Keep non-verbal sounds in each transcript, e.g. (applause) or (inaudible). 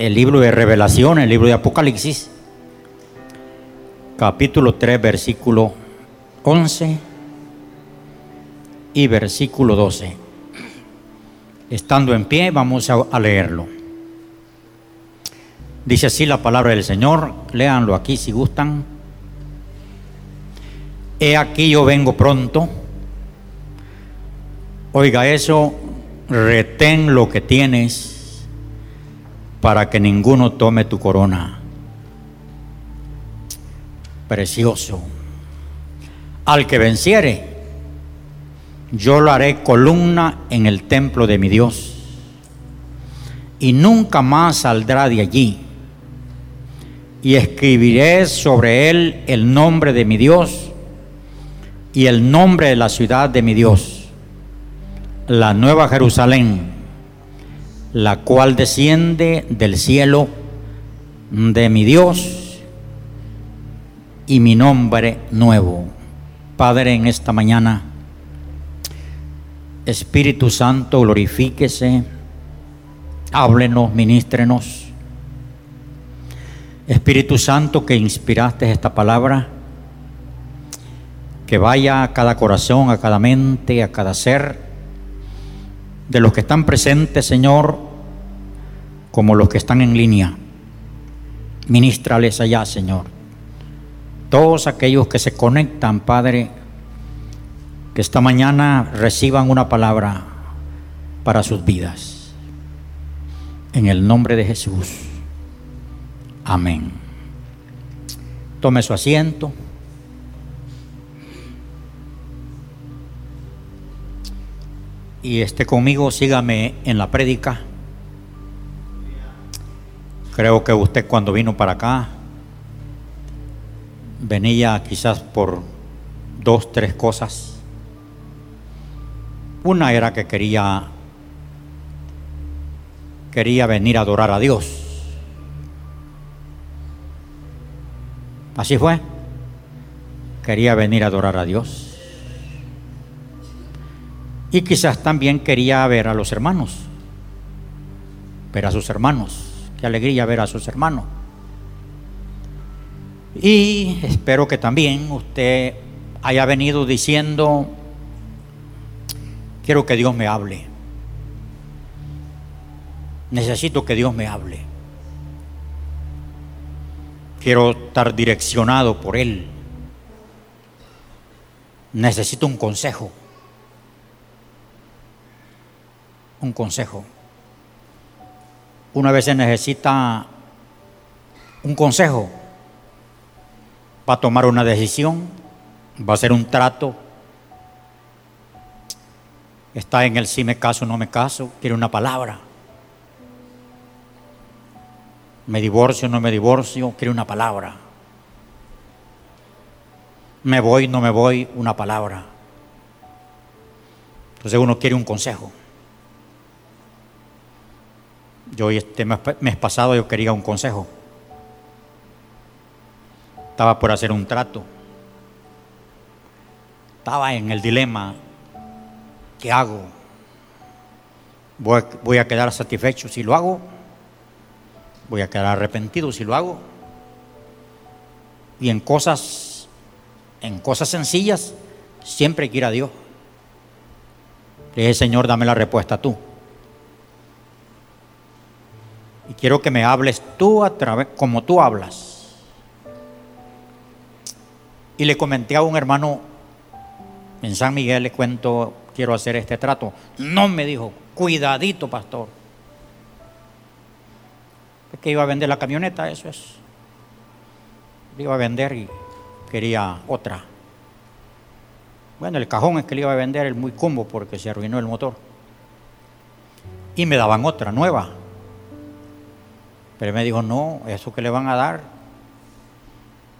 el libro de Revelación, el libro de Apocalipsis, capítulo 3, versículo 11 y versículo 12. Estando en pie, vamos a, leerlo. Dice así la palabra del Señor, léanlo aquí si gustan. He aquí yo vengo pronto. Oiga eso, retén lo que tienes para que ninguno tome tu corona. Precioso. Al que venciere, yo lo haré columna en el templo de mi Dios y nunca más saldrá de allí. Y escribiré sobre él el nombre de mi Dios y el nombre de la ciudad de mi Dios, la nueva Jerusalén, la cual desciende del cielo de mi Dios y mi nombre nuevo. Padre, en esta mañana, Espíritu Santo, glorifíquese, háblenos, ministrenos. Espíritu Santo, que inspiraste esta palabra, que vaya a cada corazón, a cada mente, a cada ser, de los que están presentes, Señor, como los que están en línea. Ministrales allá, Señor. Todos aquellos que se conectan, Padre, que esta mañana reciban una palabra para sus vidas. En el nombre de Jesús. Amén. Tome su asiento. Y esté conmigo, sígame en la prédica. Creo que usted cuando vino para acá venía quizás por dos, tres cosas una era que quería quería venir a adorar a Dios. Así fue. Quería venir a adorar a Dios. Y quizás también quería ver a los hermanos. Ver a sus hermanos. Qué alegría ver a sus hermanos. Y espero que también usted haya venido diciendo, Quiero que Dios me hable. Necesito que Dios me hable. Quiero estar direccionado por Él. Necesito un consejo. Un consejo. Una vez se necesita un consejo para tomar una decisión, va a ser un trato Está en el si me caso no me caso, quiere una palabra. Me divorcio no me divorcio, quiere una palabra. Me voy, no me voy, una palabra. Entonces uno quiere un consejo. Yo este mes pasado yo quería un consejo. Estaba por hacer un trato. Estaba en el dilema ¿qué hago? Voy, a quedar satisfecho si lo hago, voy a quedar arrepentido si lo hago. Y en cosas, en cosas sencillas, siempre hay que ir a Dios. Le dije, Señor, dame la respuesta tú. Y quiero que me hables tú a través, como tú hablas. Y le comenté a un hermano en San Miguel, le cuento quiero hacer este trato. No me dijo, cuidadito, pastor. Es que iba a vender la camioneta, eso es. Le iba a vender y quería otra. Bueno, el cajón es que le iba a vender el muy combo porque se arruinó el motor. Y me daban otra, nueva. Pero me dijo, no, eso que le van a dar,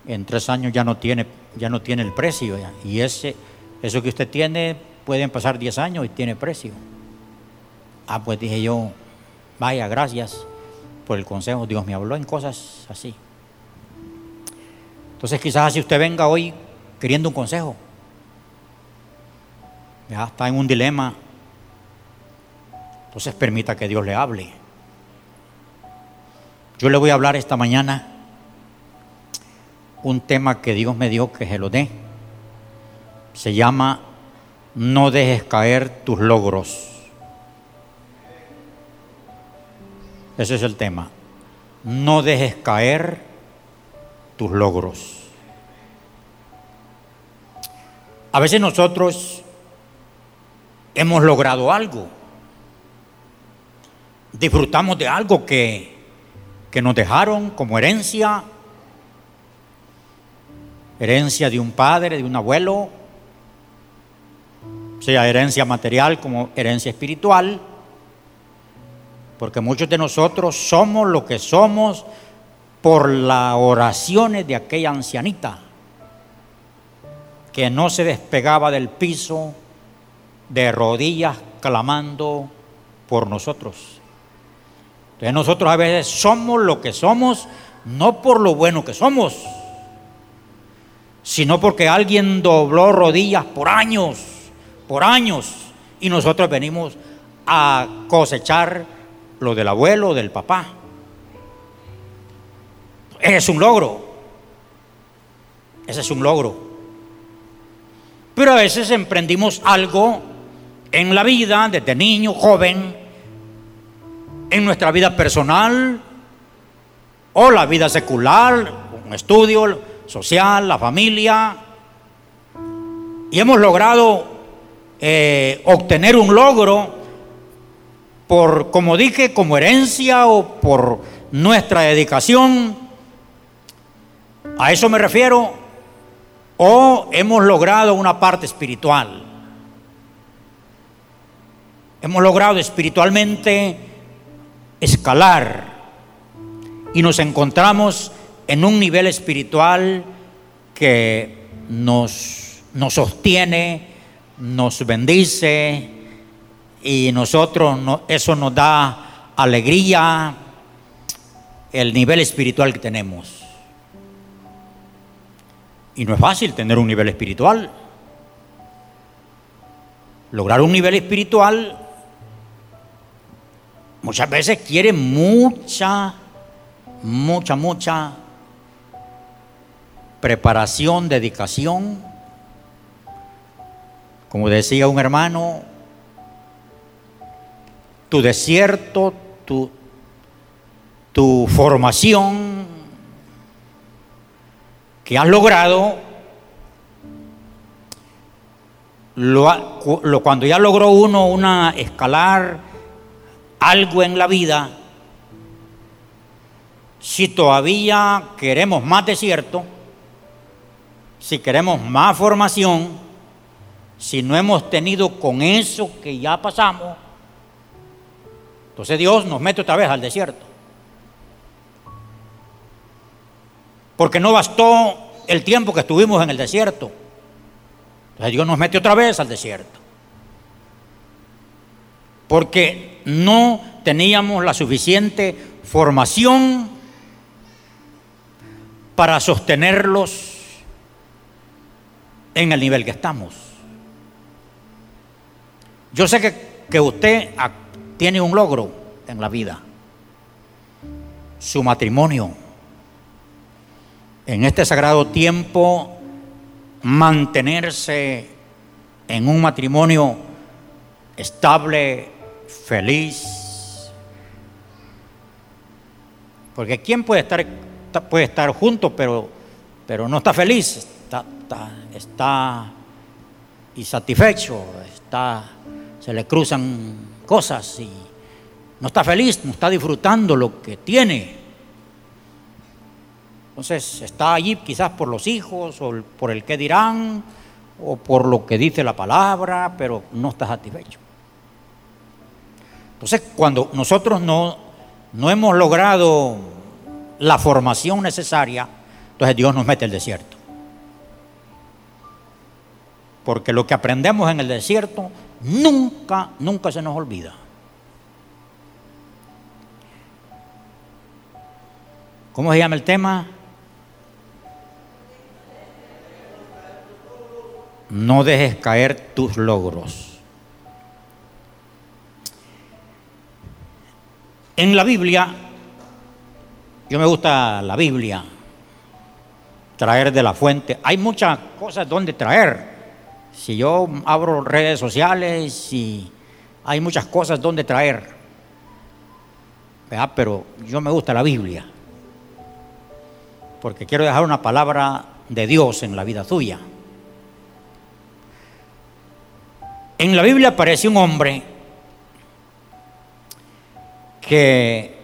en tres años ya no tiene, ya no tiene el precio. Y ese, eso que usted tiene pueden pasar 10 años y tiene precio. Ah, pues dije yo, vaya, gracias por el consejo. Dios me habló en cosas así. Entonces quizás si usted venga hoy queriendo un consejo, ya está en un dilema, entonces permita que Dios le hable. Yo le voy a hablar esta mañana un tema que Dios me dio que se lo dé. Se llama No dejes caer tus logros. Ese es el tema. No dejes caer tus logros. A veces nosotros hemos logrado algo. Disfrutamos de algo que que nos dejaron como herencia, herencia de un padre, de un abuelo, sea herencia material como herencia espiritual, porque muchos de nosotros somos lo que somos por las oraciones de aquella ancianita que no se despegaba del piso de rodillas clamando por nosotros. Entonces nosotros a veces somos lo que somos, no por lo bueno que somos, sino porque alguien dobló rodillas por años, por años, y nosotros venimos a cosechar lo del abuelo, del papá. Ese es un logro. Ese es un logro. Pero a veces emprendimos algo en la vida, desde niño, joven, en nuestra vida personal o la vida secular, un estudio social, la familia, y hemos logrado eh, obtener un logro por, como dije, como herencia o por nuestra dedicación. A eso me refiero. O hemos logrado una parte espiritual. Hemos logrado espiritualmente escalar y nos encontramos en un nivel espiritual que nos, sostiene, nos bendice y nosotros eso nos da alegría, el nivel espiritual que tenemos. Y no es fácil tener un nivel espiritual. Lograr un nivel espiritual muchas veces quiere mucha, mucha, mucha preparación, dedicación. Como decía un hermano, tu desierto, tu, tu formación que has logrado, lo, cuando ya logró uno una escalar, algo en la vida, si todavía queremos más desierto, si queremos más formación, si no hemos tenido con eso que ya pasamos, entonces Dios nos mete otra vez al desierto. Porque no bastó el tiempo que estuvimos en el desierto. Entonces Dios nos mete otra vez al desierto porque no teníamos la suficiente formación para sostenerlos en el nivel que estamos. Yo sé que, usted tiene un logro en la vida, su matrimonio. En este sagrado tiempo, mantenerse en un matrimonio estable, feliz. Porque ¿quién puede estar, puede estar junto, pero, pero no está feliz? Está, está, insatisfecho, está, se le cruzan cosas y no está feliz, no está disfrutando lo que tiene. Entonces está allí quizás por los hijos o por el que dirán o por lo que dice la palabra, pero no está satisfecho. Entonces, cuando nosotros no, no hemos logrado la formación necesaria, entonces Dios nos mete el desierto. Porque lo que aprendemos en el desierto nunca, nunca se nos olvida. ¿Cómo se llama el tema? No dejes caer tus logros. En la Biblia Yo me gusta la Biblia, traer de la fuente. Hay muchas cosas donde traer. Si yo abro redes sociales y hay muchas cosas donde traer. Pero yo me gusta la Biblia. Porque quiero dejar una palabra de Dios en la vida tuya. En la Biblia aparece un hombre que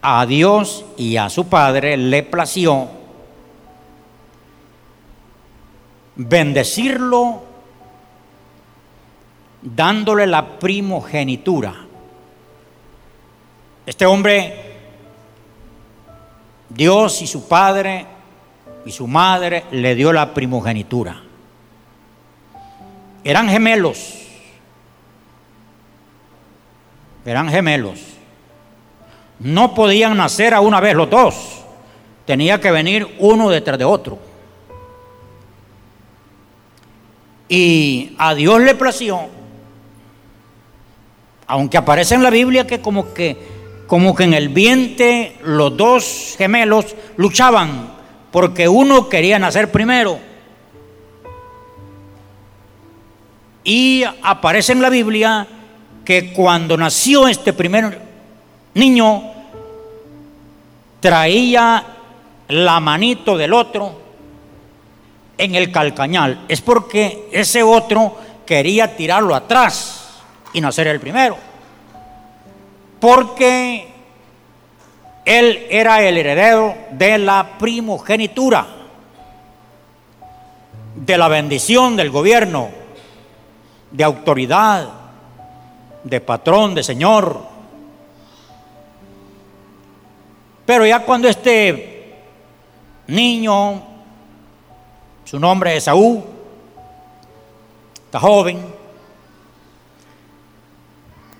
a Dios y a su padre le plació bendecirlo dándole la primogenitura. Este hombre, Dios y su padre y su madre le dio la primogenitura. Eran gemelos. Eran gemelos. No podían nacer a una vez los dos. Tenía que venir uno detrás de otro. Y a Dios le plació, aunque aparece en la Biblia que como que, como que en el vientre los dos gemelos luchaban porque uno quería nacer primero. Y aparece en la Biblia que cuando nació este primer niño, traía la manito del otro en el calcañal. Es porque ese otro quería tirarlo atrás y nacer el primero. Porque él era el heredero de la primogenitura, de la bendición del gobierno de autoridad, de patrón, de señor. Pero ya cuando este niño, su nombre es Saúl, está joven,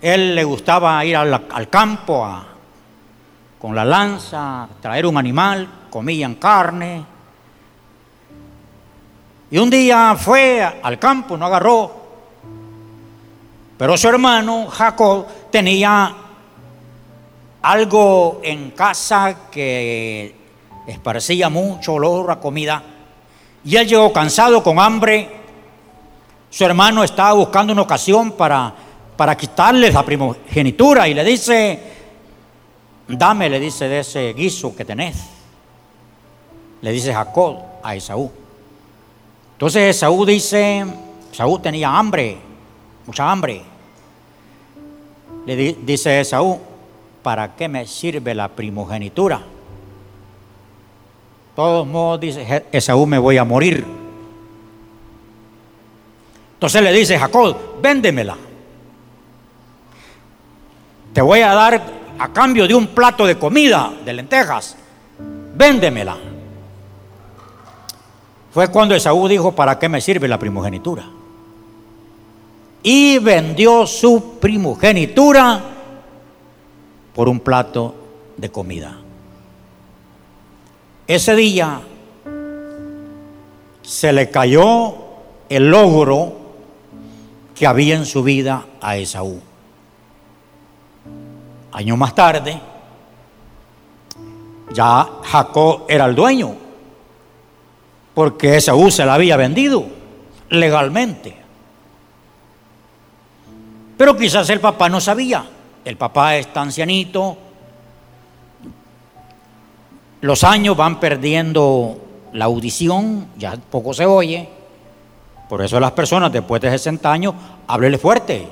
él le gustaba ir al, campo con la lanza, traer un animal, comían carne. Y un día fue al campo, no agarró pero su hermano Jacob tenía algo en casa que esparcía mucho olor a comida. Y él llegó cansado, con hambre. Su hermano estaba buscando una ocasión para, para quitarle la primogenitura y le dice, dame, le dice, de ese guiso que tenés. Le dice Jacob a Esaú. Entonces Esaú dice, Esaú tenía hambre, mucha hambre. Le dice Esaú, ¿para qué me sirve la primogenitura? Todos modos, dice Esaú, me voy a morir. Entonces le dice Jacob, véndemela. Te voy a dar a cambio de un plato de comida, de lentejas. Véndemela. Fue cuando Esaú dijo, ¿para qué me sirve la primogenitura? Y vendió su primogenitura por un plato de comida. Ese día se le cayó el logro que había en su vida a Esaú. Años más tarde, ya Jacob era el dueño, porque Esaú se la había vendido legalmente. Pero quizás el papá no sabía. El papá está ancianito. Los años van perdiendo la audición, ya poco se oye. Por eso las personas después de 60 años, háblele fuerte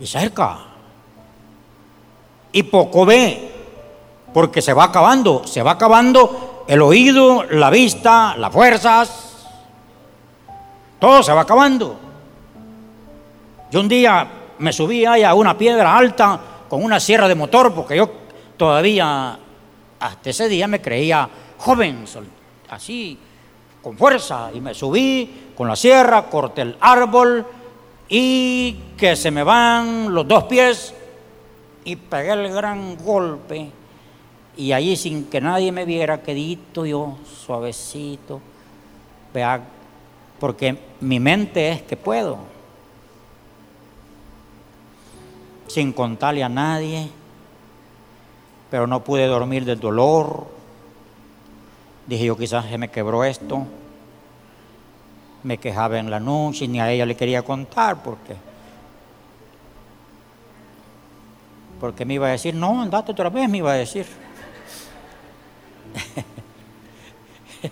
y cerca. Y poco ve, porque se va acabando, se va acabando el oído, la vista, las fuerzas, todo se va acabando. Yo un día me subí a una piedra alta con una sierra de motor, porque yo todavía, hasta ese día me creía joven, así, con fuerza, y me subí con la sierra, corté el árbol y que se me van los dos pies y pegué el gran golpe. Y allí sin que nadie me viera, quedito yo, suavecito, vea, porque mi mente es que puedo sin contarle a nadie. pero no pude dormir del dolor. Dije yo quizás se me quebró esto. Me quejaba en la noche ni a ella le quería contar porque porque me iba a decir, no, andate otra vez, me iba a decir. (laughs)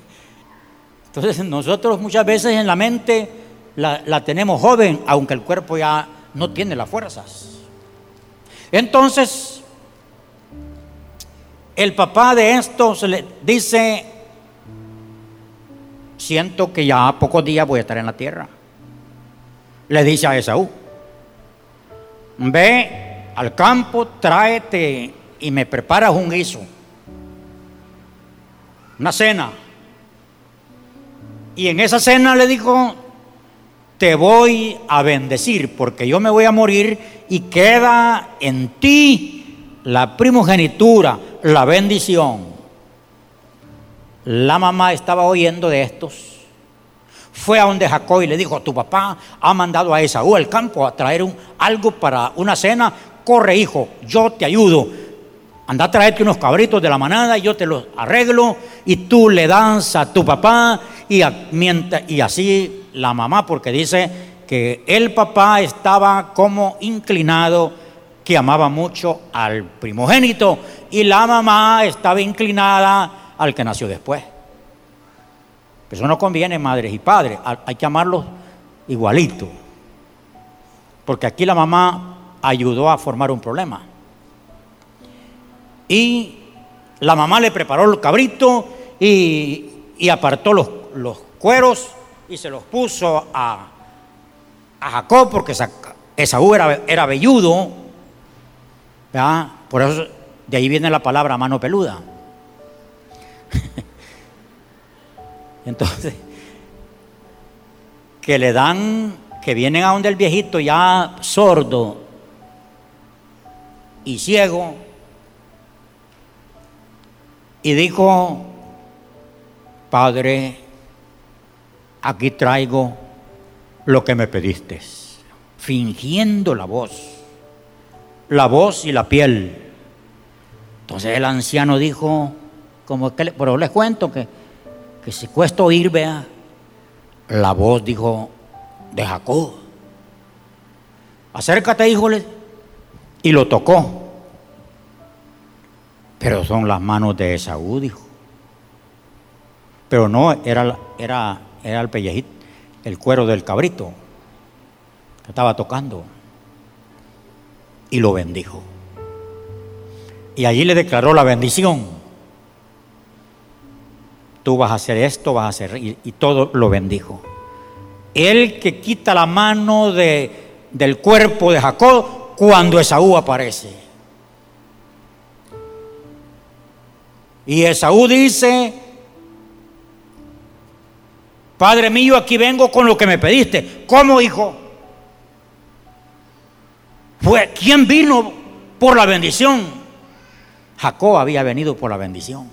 Entonces nosotros muchas veces en la mente la, la, tenemos joven, aunque el cuerpo ya no tiene las fuerzas. Entonces, el papá de esto se le dice, siento que ya a pocos días voy a estar en la tierra. Le dice a Esaú, ve al campo, tráete y me preparas un guiso, una cena. Y en esa cena le dijo, te voy a bendecir porque yo me voy a morir y queda en ti la primogenitura, la bendición. La mamá estaba oyendo de estos. Fue a donde Jacob y le dijo, tu papá ha mandado a Esaú al campo a traer un, algo para una cena. Corre, hijo, yo te ayudo. Anda a traerte unos cabritos de la manada y yo te los arreglo y tú le das a tu papá y, y así la mamá, porque dice que el papá estaba como inclinado, que amaba mucho al primogénito, y la mamá estaba inclinada al que nació después. Eso no conviene, madres y padres, hay que amarlos igualito, porque aquí la mamá ayudó a formar un problema. Y la mamá le preparó el cabrito y, apartó los cueros y se los puso a, a Jacob porque Esaú era, era velludo. Por eso de ahí viene la palabra mano peluda. (laughs) Entonces, que le dan, que vienen a donde el viejito ya sordo y ciego, y dijo, Padre, aquí traigo lo que me pediste, fingiendo la voz, la voz y la piel. Entonces el anciano dijo, como que, pero les cuento que, que si cuesta oír, vea, la voz dijo de Jacob, acércate, híjole, y lo tocó. Pero son las manos de Esaú, dijo. Pero no, era, era era el pellejito, el cuero del cabrito que estaba tocando. Y lo bendijo. Y allí le declaró la bendición. Tú vas a hacer esto, vas a hacer, y, todo lo bendijo. El que quita la mano de, del cuerpo de Jacob cuando Esaú aparece. Y Esaú dice, Padre mío, aquí vengo con lo que me pediste. ¿Cómo, hijo? Fue, ¿Quién vino por la bendición? Jacob había venido por la bendición.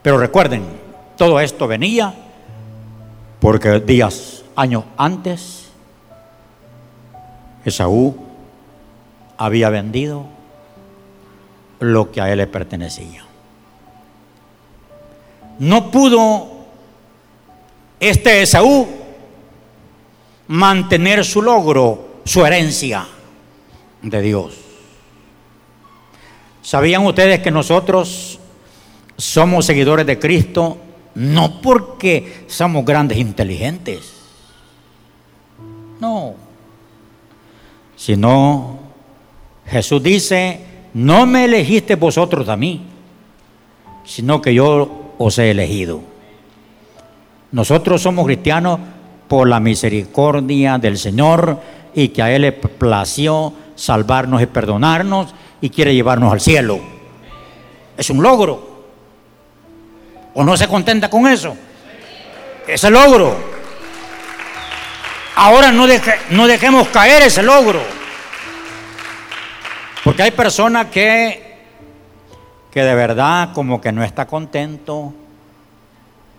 Pero recuerden, todo esto venía porque días, años antes, Esaú había vendido lo que a él le pertenecía. No pudo este Esaú mantener su logro, su herencia de Dios. ¿Sabían ustedes que nosotros somos seguidores de Cristo no porque somos grandes inteligentes? No. Sino Jesús dice, no me elegiste vosotros a mí, sino que yo os he elegido. Nosotros somos cristianos por la misericordia del Señor y que a Él le plació salvarnos y perdonarnos y quiere llevarnos al cielo. Es un logro. ¿O no se contenta con eso? Ese logro. Ahora no, no dejemos caer ese logro. Porque hay personas que, que de verdad como que no está contento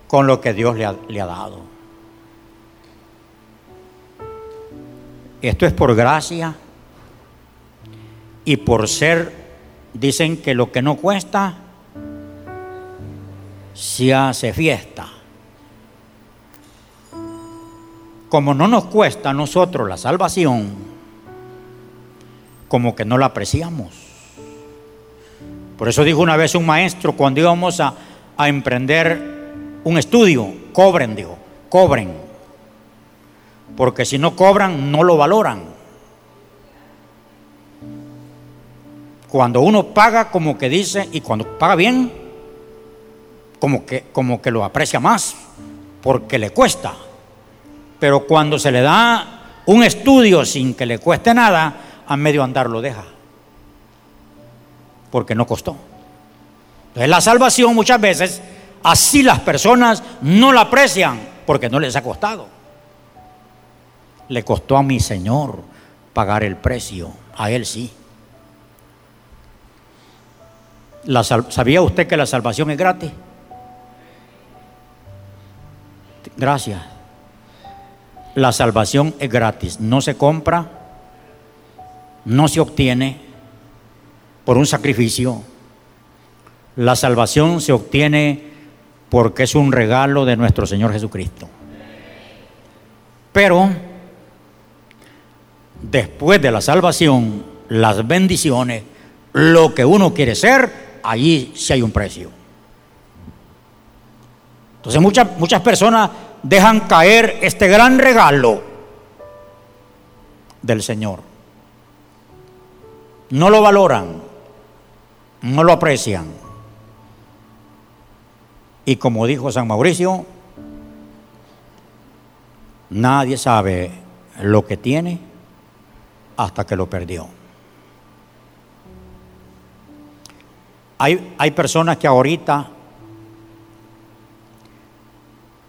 con lo que Dios le ha, dado. Esto es por gracia y por ser dicen que lo que no cuesta se hace fiesta. Como no nos cuesta a nosotros la salvación, como que no la apreciamos. Por eso dijo una vez un maestro cuando íbamos a, a emprender un estudio, cobren, dijo, cobren. Porque si no cobran, no lo valoran. Cuando uno paga, como que dice, y cuando paga bien, como que, como que lo aprecia más, porque le cuesta. Pero cuando se le da un estudio sin que le cueste nada, a medio andar lo deja. Porque no costó. Entonces la salvación muchas veces, así las personas no la aprecian porque no les ha costado. Le costó a mi Señor pagar el precio, a Él sí. ¿Sabía usted que la salvación es gratis? Gracias. La salvación es gratis, no se compra, no se obtiene por un sacrificio. La salvación se obtiene porque es un regalo de nuestro Señor Jesucristo. Pero después de la salvación, las bendiciones, lo que uno quiere ser, allí sí hay un precio. Entonces muchas, muchas personas dejan caer este gran regalo del Señor. No lo valoran, no lo aprecian. Y como dijo San Mauricio, nadie sabe lo que tiene hasta que lo perdió. Hay, hay personas que ahorita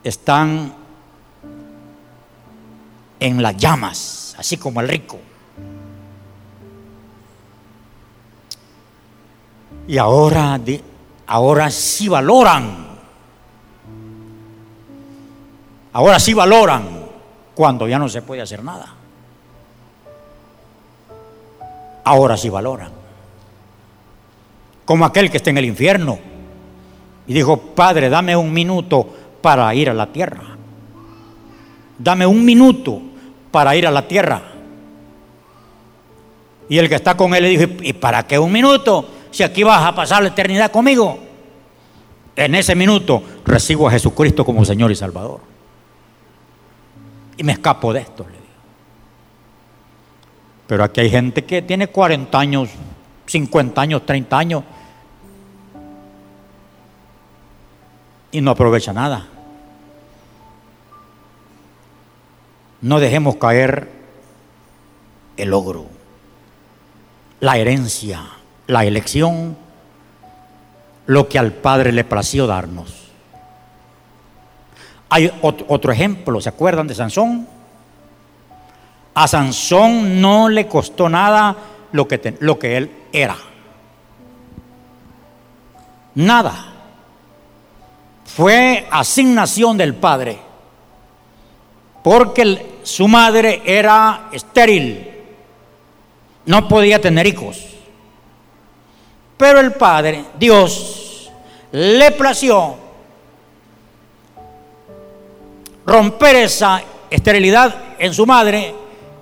están en las llamas, así como el rico. Y ahora, ahora sí valoran. Ahora sí valoran cuando ya no se puede hacer nada. Ahora sí valoran. Como aquel que está en el infierno y dijo, Padre, dame un minuto para ir a la tierra. Dame un minuto para ir a la tierra. Y el que está con él le dijo, ¿y para qué un minuto? Si aquí vas a pasar la eternidad conmigo. En ese minuto recibo a Jesucristo como Señor y Salvador. Y me escapo de esto, le digo. Pero aquí hay gente que tiene 40 años, 50 años, 30 años y no aprovecha nada. No dejemos caer el logro, la herencia, la elección, lo que al Padre le plació darnos. Hay otro ejemplo, ¿se acuerdan de Sansón? A Sansón no le costó nada lo que, lo que él era. Nada. Fue asignación del Padre porque su madre era estéril, no podía tener hijos. Pero el Padre, Dios, le plació romper esa esterilidad en su madre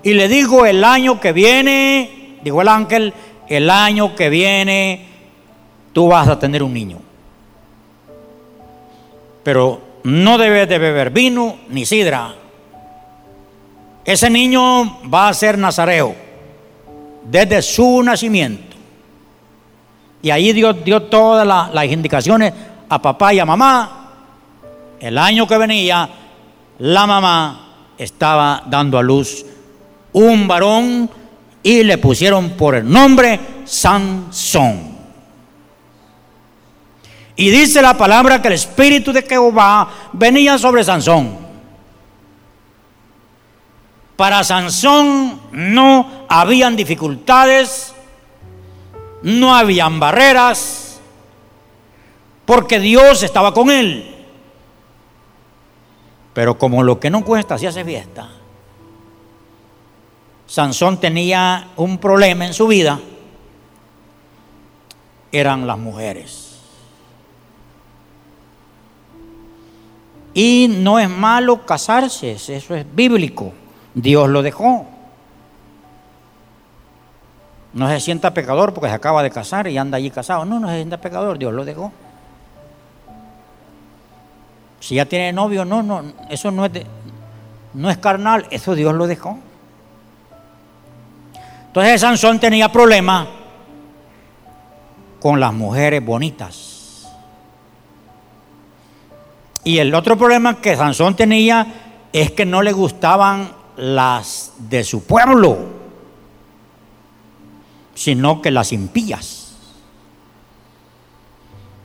y le dijo el año que viene, dijo el ángel, el año que viene tú vas a tener un niño. Pero no debes de beber vino ni sidra ese niño va a ser nazareo desde su nacimiento. Y ahí Dios dio todas las indicaciones a papá y a mamá. El año que venía, la mamá estaba dando a luz un varón y le pusieron por el nombre Sansón. Y dice la palabra que el espíritu de Jehová venía sobre Sansón. Para Sansón no habían dificultades, no habían barreras, porque Dios estaba con él. Pero como lo que no cuesta se hace fiesta, Sansón tenía un problema en su vida eran las mujeres. Y no es malo casarse, eso es bíblico. Dios lo dejó. No se sienta pecador porque se acaba de casar y anda allí casado. No, no se sienta pecador, Dios lo dejó. Si ya tiene novio, no, no, eso no es, no es carnal, eso Dios lo dejó. Entonces Sansón tenía problemas con las mujeres bonitas. Y el otro problema que Sansón tenía es que no le gustaban las de su pueblo sino que las impías.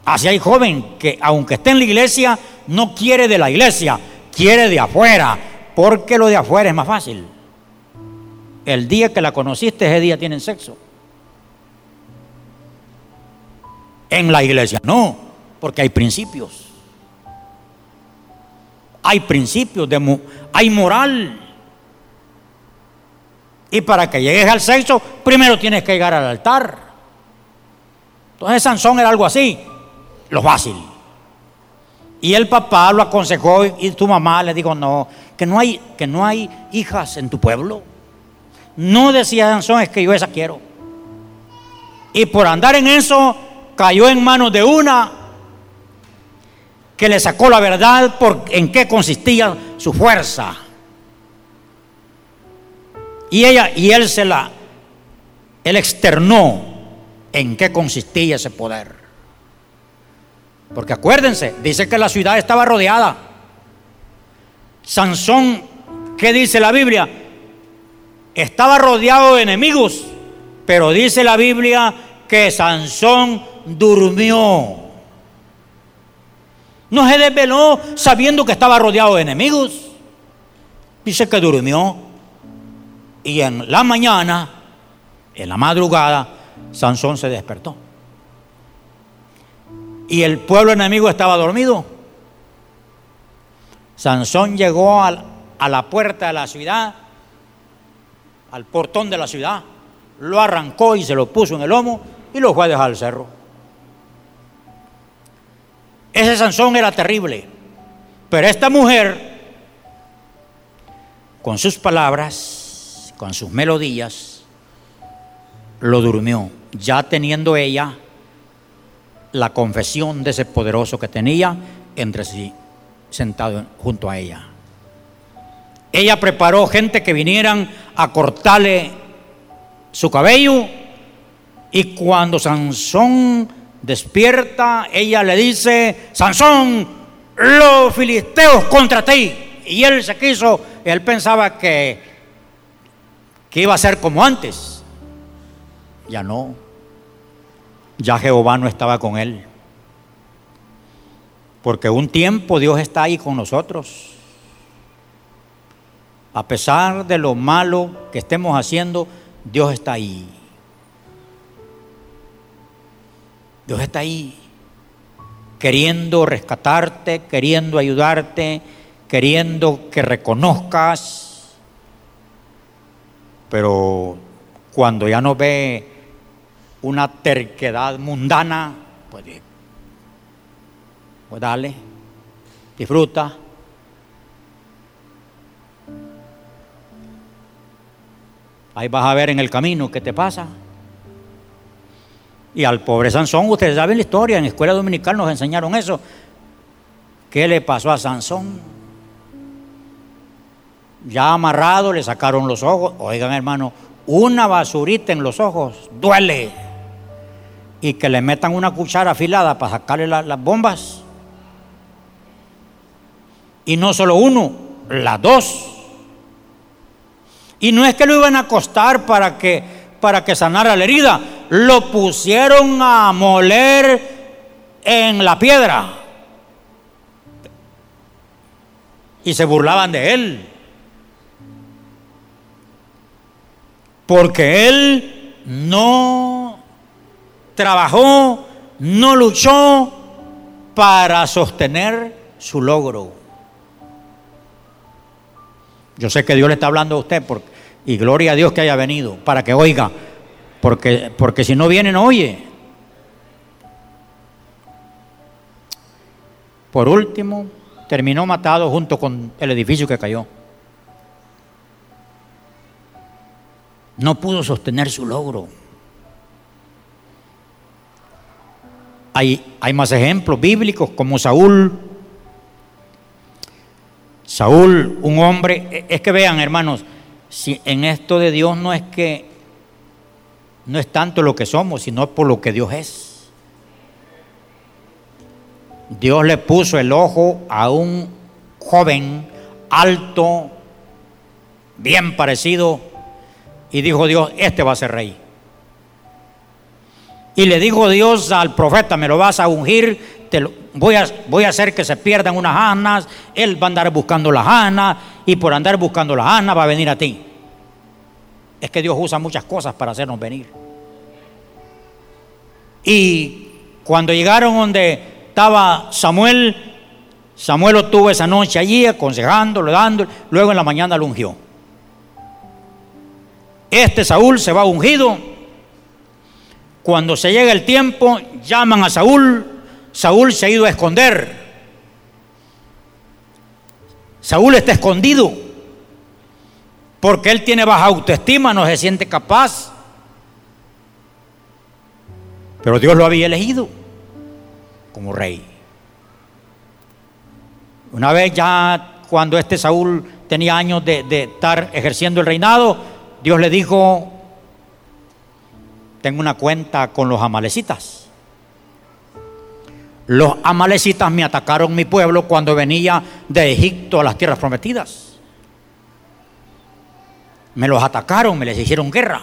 Así hay joven que aunque esté en la iglesia, no quiere de la iglesia, quiere de afuera, porque lo de afuera es más fácil. El día que la conociste, ese día tienen sexo. En la iglesia no, porque hay principios. Hay principios, de, hay moral. Y para que llegues al sexo, primero tienes que llegar al altar. Entonces Sansón era algo así, lo fácil. Y el papá lo aconsejó y tu mamá le dijo, no, que no hay, que no hay hijas en tu pueblo. No decía Sansón, es que yo esa quiero. Y por andar en eso, cayó en manos de una que le sacó la verdad por en qué consistía su fuerza. Y ella y él se la él externó en qué consistía ese poder. Porque acuérdense, dice que la ciudad estaba rodeada. Sansón, ¿qué dice la Biblia? Estaba rodeado de enemigos, pero dice la Biblia que Sansón durmió. No se desveló sabiendo que estaba rodeado de enemigos. Dice que durmió. Y en la mañana, en la madrugada, Sansón se despertó. Y el pueblo enemigo estaba dormido. Sansón llegó a, la puerta de la ciudad, al portón de la ciudad, lo arrancó y se lo puso en el lomo y lo fue a dejar al cerro. Ese Sansón era terrible, pero esta mujer, con sus palabras, con sus melodías, lo durmió, ya teniendo ella la confesión de ese poderoso que tenía entre sí, sentado junto a ella. Ella preparó gente que vinieran a cortarle su cabello y cuando Sansón despierta, ella le dice, Sansón, los filisteos contra ti. Y él se quiso, él pensaba que que iba a ser como antes. Ya no. Ya Jehová no estaba con él. Porque un tiempo Dios está ahí con nosotros. A pesar de lo malo que estemos haciendo, Dios está ahí. Dios está ahí, queriendo rescatarte, queriendo ayudarte, queriendo que reconozcas pero cuando ya no ve una terquedad mundana, pues, pues dale, disfruta. Ahí vas a ver en el camino qué te pasa. Y al pobre Sansón, ustedes saben la historia, en escuela dominical nos enseñaron eso. ¿Qué le pasó a Sansón? ya amarrado, le sacaron los ojos. Oigan, hermano, una basurita en los ojos duele. Y que le metan una cuchara afilada para sacarle las bombas. Y no solo uno, las dos. Y no es que lo iban a acostar para que, para que sanara la herida, lo pusieron a moler en la piedra. Y se burlaban de él. porque él no trabajó, no luchó para sostener su logro. Yo sé que Dios le está hablando a usted y gloria a Dios que haya venido para que oiga, porque, porque si no viene no oye. Por último, terminó matado junto con el edificio que cayó. No pudo sostener su logro. Hay, más ejemplos bíblicos como Saúl. Saúl, un hombre, es que vean hermanos, si en esto de Dios no es que no es tanto lo que somos, sino por lo que Dios es. Dios le puso el ojo a un joven alto, bien parecido, y dijo Dios, este va a ser rey. Y le dijo Dios al profeta, me lo vas a ungir, te voy, a, voy a hacer que se pierdan unas anas, él va a andar buscando las anas, y por andar buscando las anas va a venir a ti. Es que Dios usa muchas cosas para hacernos venir. Y cuando llegaron donde estaba Samuel, Samuel lo tuvo esa noche allí aconsejándolo, dándole, luego en la mañana lo ungió. Este Saúl se va ungido. Cuando se llega el tiempo, llaman a Saúl. Saúl se ha ido a esconder. Saúl está escondido porque él tiene baja autoestima, no se siente capaz. Pero Dios lo había elegido como rey. Una vez ya cuando este Saúl tenía años de, estar ejerciendo el reinado, Dios le dijo, tengo una cuenta con los amalecitas. Los amalecitas me atacaron mi pueblo cuando venía de Egipto a las tierras prometidas. Me los atacaron, me les hicieron guerra.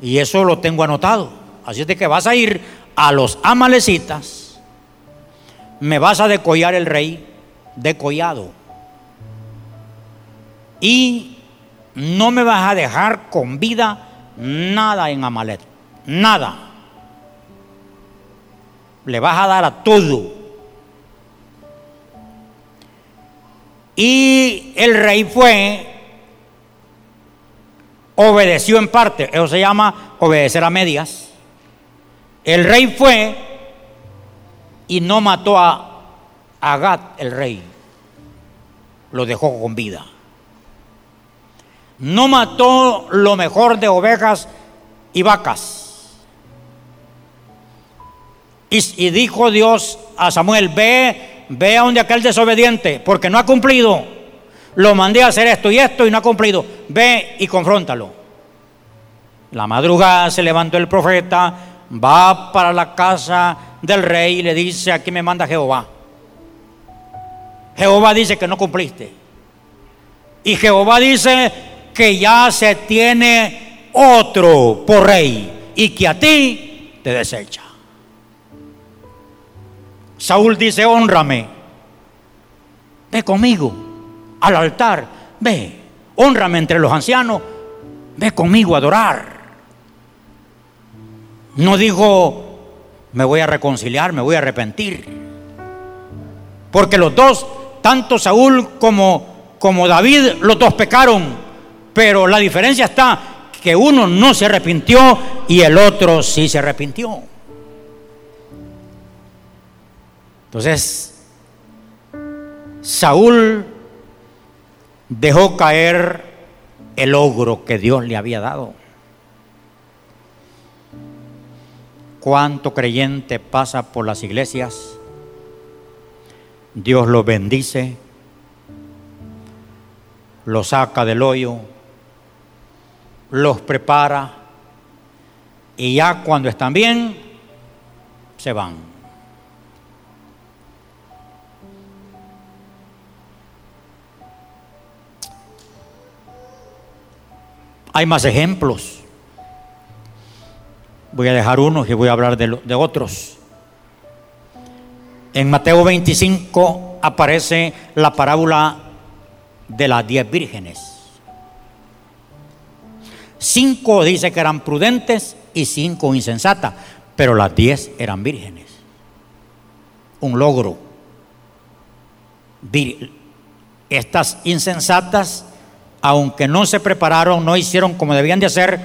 Y eso lo tengo anotado. Así es de que vas a ir a los amalecitas, me vas a decollar el rey decollado. Y no me vas a dejar con vida nada en Amalet. Nada. Le vas a dar a todo. Y el rey fue, obedeció en parte, eso se llama obedecer a medias. El rey fue y no mató a Agat, el rey, lo dejó con vida no mató lo mejor de ovejas y vacas. Y, dijo Dios a Samuel, ve, ve a donde aquel desobediente, porque no ha cumplido. Lo mandé a hacer esto y esto y no ha cumplido. Ve y confróntalo. La madrugada se levantó el profeta, va para la casa del rey y le dice, aquí me manda Jehová. Jehová dice que no cumpliste. Y Jehová dice, que ya se tiene otro por rey y que a ti te desecha. Saúl dice, honrame, ve conmigo al altar, ve, honrame entre los ancianos, ve conmigo a adorar. No dijo, me voy a reconciliar, me voy a arrepentir. Porque los dos, tanto Saúl como, como David, los dos pecaron pero la diferencia está que uno no se arrepintió y el otro sí se arrepintió. Entonces, Saúl dejó caer el ogro que Dios le había dado. ¿Cuánto creyente pasa por las iglesias? Dios los bendice, los saca del hoyo, los prepara y ya cuando están bien, se van. Hay más ejemplos. Voy a dejar unos y voy a hablar de, de otros. En Mateo 25 aparece la parábola de las diez vírgenes. Cinco dice que eran prudentes y cinco insensatas, pero las diez eran vírgenes. Un logro. Estas insensatas, aunque no se prepararon, no hicieron como debían de hacer,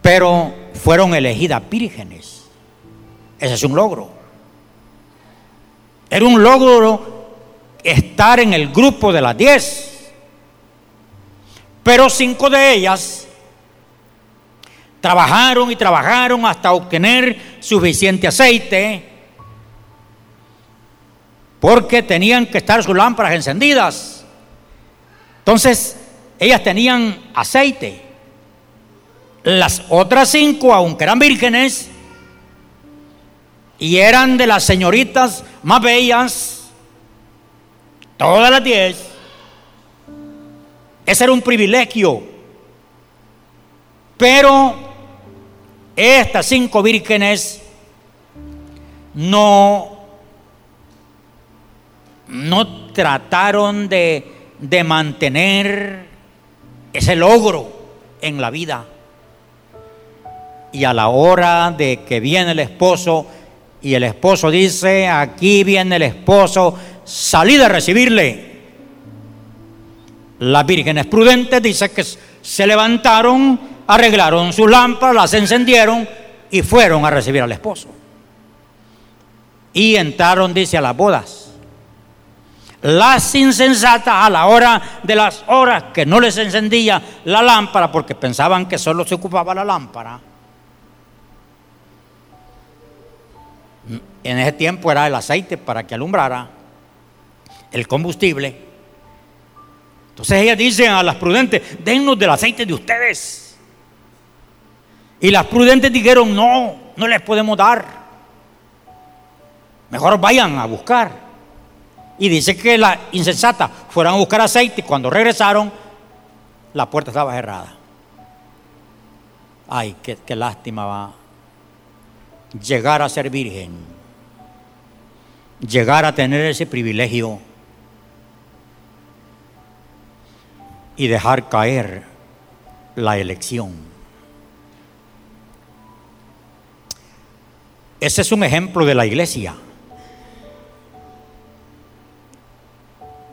pero fueron elegidas vírgenes. Ese es un logro. Era un logro estar en el grupo de las diez. Pero cinco de ellas trabajaron y trabajaron hasta obtener suficiente aceite porque tenían que estar sus lámparas encendidas. Entonces, ellas tenían aceite. Las otras cinco, aunque eran vírgenes, y eran de las señoritas más bellas, todas las diez, ese era un privilegio. Pero estas cinco vírgenes no no trataron de, de mantener ese logro en la vida. Y a la hora de que viene el esposo y el esposo dice, aquí viene el esposo, salí de recibirle. Las vírgenes prudentes dice que se levantaron, arreglaron sus lámparas, las encendieron y fueron a recibir al esposo. Y entraron, dice, a las bodas. Las insensatas a la hora de las horas que no les encendía la lámpara porque pensaban que solo se ocupaba la lámpara. En ese tiempo era el aceite para que alumbrara el combustible. Entonces ellas dicen a las prudentes, dennos del aceite de ustedes. Y las prudentes dijeron, no, no les podemos dar. Mejor vayan a buscar. Y dice que la insensata fueron a buscar aceite y cuando regresaron, la puerta estaba cerrada. Ay, qué, qué lástima va. Llegar a ser virgen, llegar a tener ese privilegio y dejar caer la elección. Ese es un ejemplo de la iglesia.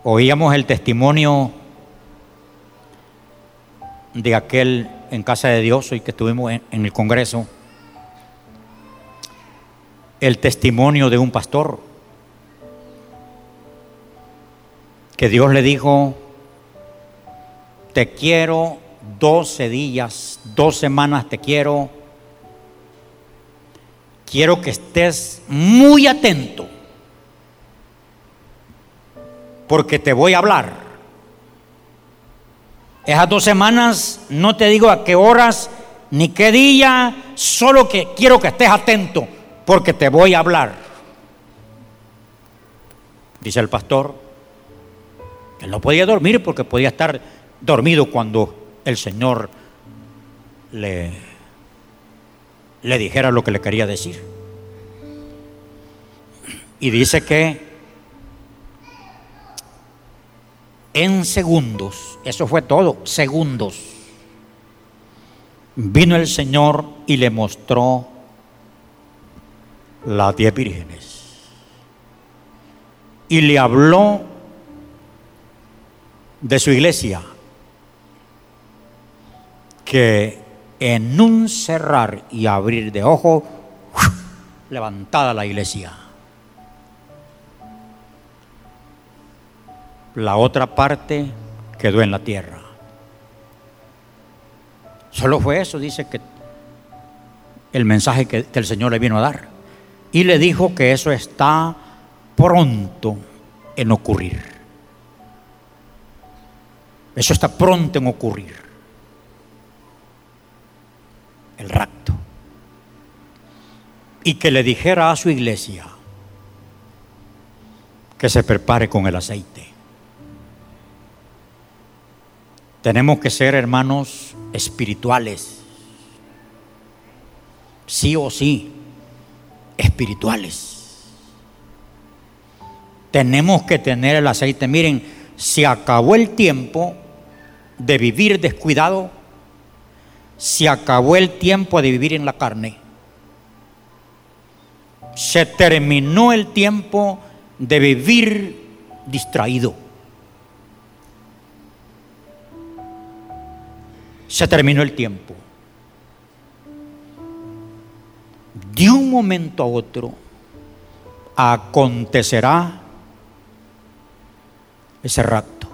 Oíamos el testimonio de aquel en casa de Dios, hoy que estuvimos en, el Congreso, el testimonio de un pastor que Dios le dijo, te quiero 12 días, dos semanas te quiero, quiero que estés muy atento porque te voy a hablar. Esas dos semanas no te digo a qué horas ni qué día, solo que quiero que estés atento porque te voy a hablar. Dice el pastor, él no podía dormir porque podía estar dormido cuando el Señor le, le dijera lo que le quería decir. Y dice que en segundos, eso fue todo, segundos, vino el Señor y le mostró las diez vírgenes. Y le habló de su iglesia, que en un cerrar y abrir de ojo, levantada la iglesia. la otra parte quedó en la tierra. Solo fue eso, dice que el mensaje que, el Señor le vino a dar. Y le dijo que eso está pronto en ocurrir. Eso está pronto en ocurrir. El rapto. Y que le dijera a su iglesia que se prepare con el aceite. Tenemos que ser hermanos espirituales. Sí o sí, espirituales. Tenemos que tener el aceite. Miren, se acabó el tiempo de vivir descuidado. Se acabó el tiempo de vivir en la carne. Se terminó el tiempo de vivir distraído. se terminó el tiempo. De un momento a otro, acontecerá ese rapto,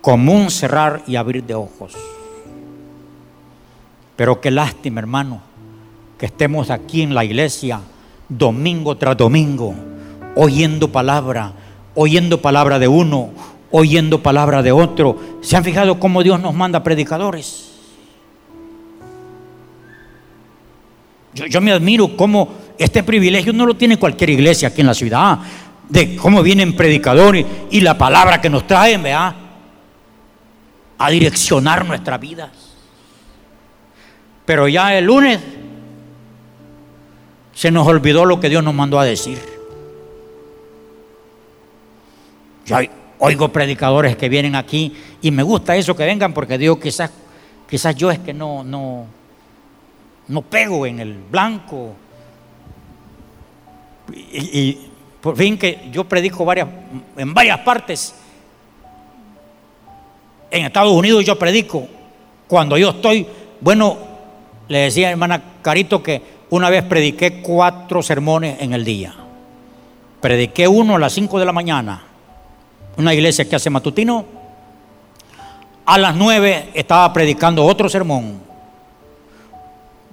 como un cerrar y abrir de ojos. Pero qué lástima, hermano, que estemos aquí en la iglesia domingo tras domingo, oyendo palabra, oyendo palabra de uno, oyendo palabra de otro. ¿Se han fijado cómo Dios nos manda predicadores? Yo, me admiro cómo este privilegio no lo tiene cualquier iglesia aquí en la ciudad, de cómo vienen predicadores y la palabra que nos traen, vea, a direccionar nuestras vidas. Pero ya el lunes se nos olvidó lo que Dios nos mandó a decir. Yo oigo predicadores que vienen aquí y me gusta eso que vengan porque digo quizás, quizás yo es que no, no, no pego en el blanco. Y, por fin que yo predico varias, en varias partes. En Estados Unidos yo predico. Cuando yo estoy, bueno, le decía a hermana Carito que una vez prediqué cuatro sermones en el día. Prediqué uno a las cinco de la mañana, una iglesia que hace matutino. A las nueve estaba predicando otro sermón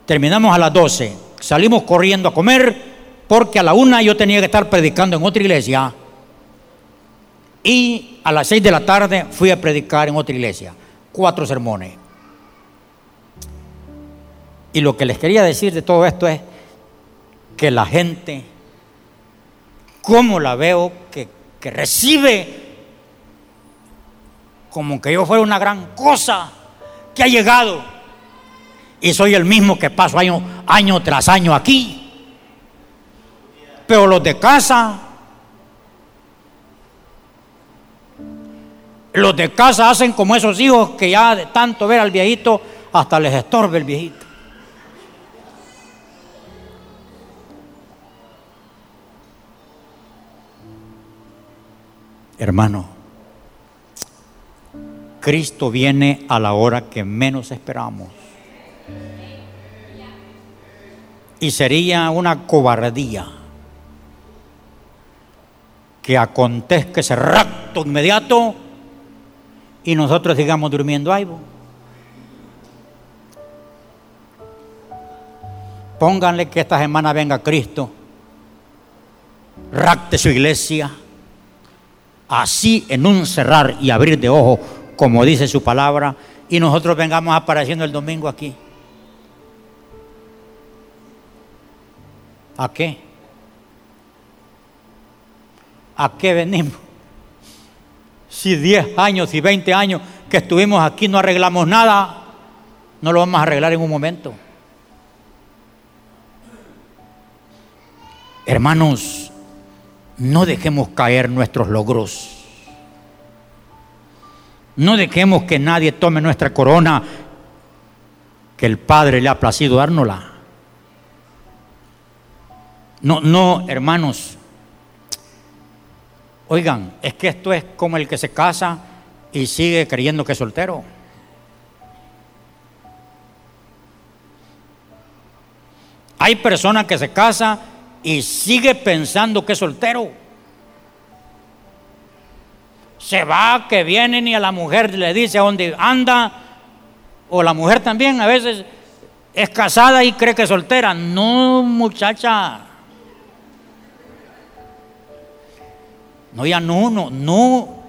Terminamos a las 12. Salimos corriendo a comer porque a la una yo tenía que estar predicando en otra iglesia. Y a las 6 de la tarde fui a predicar en otra iglesia. Cuatro sermones. Y lo que les quería decir de todo esto es que la gente, como la veo, que, que recibe como que yo fuera una gran cosa que ha llegado y soy el mismo que paso año, año tras año aquí. Pero los de casa, los de casa hacen como esos hijos que ya de tanto ver al viejito, hasta les estorbe el viejito. Hermano, Cristo viene a la hora que menos esperamos. Y sería una cobardía que acontezca ese rapto inmediato y nosotros sigamos durmiendo ahí. Pónganle que esta semana venga Cristo, rapte su iglesia, así en un cerrar y abrir de ojos, como dice su palabra, y nosotros vengamos apareciendo el domingo aquí. ¿A qué? ¿A qué venimos? Si 10 años y 20 años que estuvimos aquí no arreglamos nada, no lo vamos a arreglar en un momento. Hermanos, no dejemos caer nuestros logros. No dejemos que nadie tome nuestra corona, que el Padre le ha placido dárnosla. No, no, hermanos. Oigan, es que esto es como el que se casa y sigue creyendo que es soltero. Hay personas que se casa y sigue pensando que es soltero. Se va, que viene y a la mujer le dice a dónde anda. O la mujer también a veces es casada y cree que es soltera. No, muchacha. No, ya no, no, no.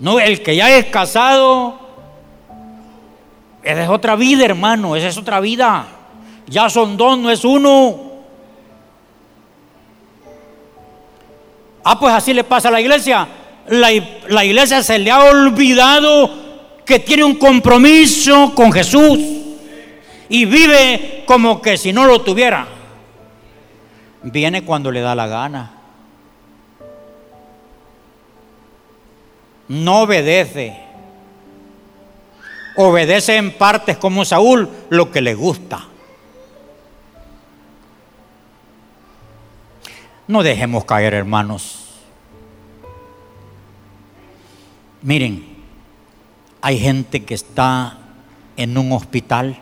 No, el que ya es casado, esa es otra vida, hermano, esa es otra vida. Ya son dos, no es uno. Ah, pues así le pasa a la iglesia. La, la iglesia se le ha olvidado que tiene un compromiso con Jesús y vive como que si no lo tuviera. Viene cuando le da la gana. no obedece. Obedece en partes como Saúl lo que le gusta. No dejemos caer, hermanos. Miren, hay gente que está en un hospital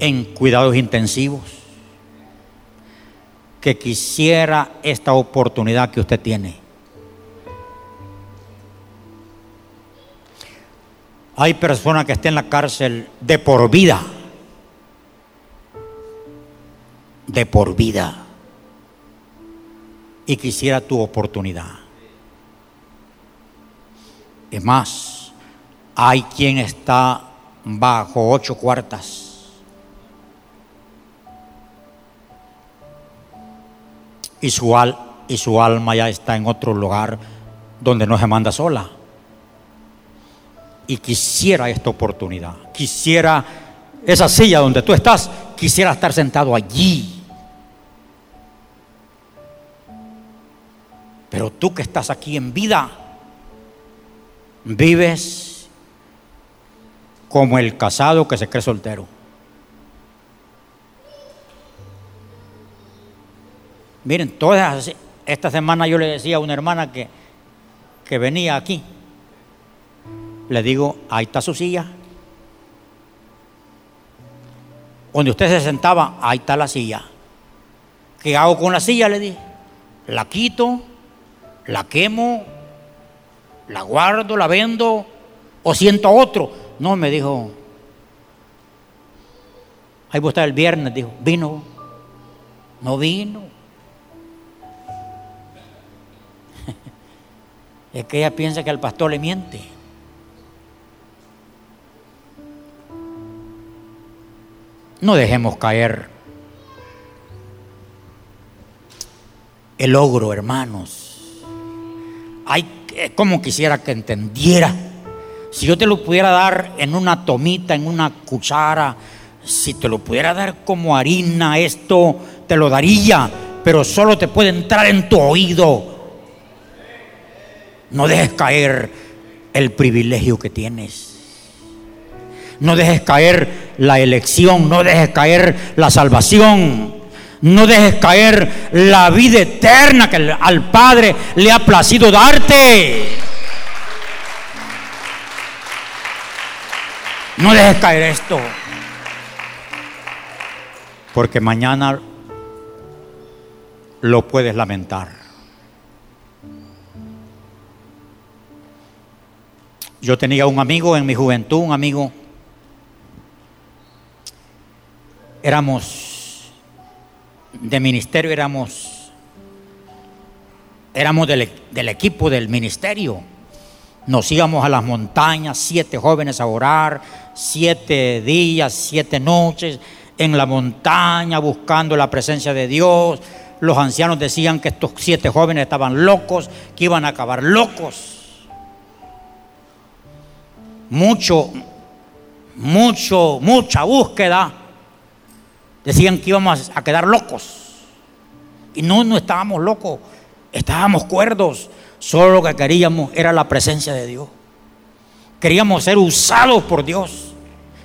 en cuidados intensivos, que quisiera esta oportunidad que usted tiene. Hay personas que están en la cárcel de por vida. De por vida. Y quisiera tu oportunidad. Es más, hay quien está bajo ocho cuartas y su, y su alma ya está en otro lugar donde no se manda sola. Y quisiera esta oportunidad, quisiera esa silla donde tú estás, quisiera estar sentado allí. Pero tú que estás aquí en vida, vives como el casado que se cree soltero. Miren, todas esta semana yo le decía a una hermana que, que venía aquí, le digo, ahí está su silla. Donde usted se sentaba, ahí está la silla. ¿Qué hago con la silla? Le dije. La quito, la quemo, la guardo, la vendo o siento otro. No, me dijo. Ahí vos estar el viernes, dijo. Vino. No vino. (laughs) es que ella piensa que al pastor le miente. No dejemos caer el ogro, hermanos. Hay como quisiera que entendiera. Si yo te lo pudiera dar en una tomita, en una cuchara, si te lo pudiera dar como harina, esto te lo daría, pero solo te puede entrar en tu oído no dejes caer el privilegio que tienes. No dejes caer la elección, no dejes caer la salvación. No dejes caer la vida eterna que al Padre le ha placido darte. No dejes caer esto. Porque mañana lo puedes lamentar. Yo tenía un amigo en mi juventud, un amigo. Éramos de ministerio, éramos, éramos del, del equipo del ministerio. Nos íbamos a las montañas, siete jóvenes a orar, siete días, siete noches en la montaña buscando la presencia de Dios. Los ancianos decían que estos siete jóvenes estaban locos, que iban a acabar locos mucho, mucho, mucha búsqueda, decían que íbamos a quedar locos. Y no, no estábamos locos, estábamos cuerdos. Solo lo que queríamos era la presencia de Dios. Queríamos ser usados por Dios.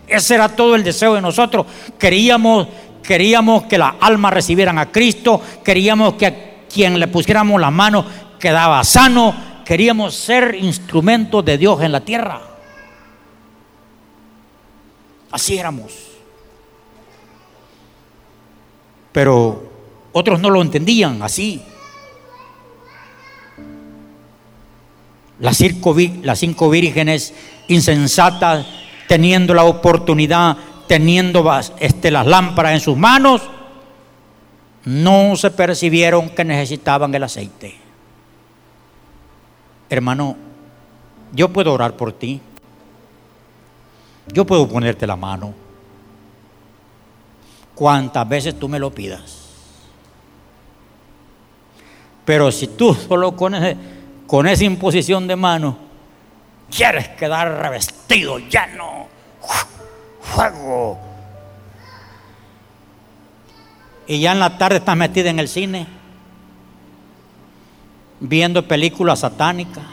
Ese era todo el deseo de nosotros. Queríamos, queríamos que las almas recibieran a Cristo. Queríamos que a quien le pusiéramos la mano quedaba sano. Queríamos ser instrumentos de Dios en la tierra. Así éramos. Pero otros no lo entendían así. Las cinco, vírgenes insensatas, teniendo la oportunidad, teniendo este, las lámparas en sus manos, no se percibieron que necesitaban el aceite. Hermano, yo puedo orar por ti. Yo puedo ponerte la mano cuantas veces tú me lo pidas. Pero si tú (laughs) solo con, esa imposición de mano quieres quedar revestido, llano, fuego, y ya en la tarde estás metida en el cine viendo películas satánicas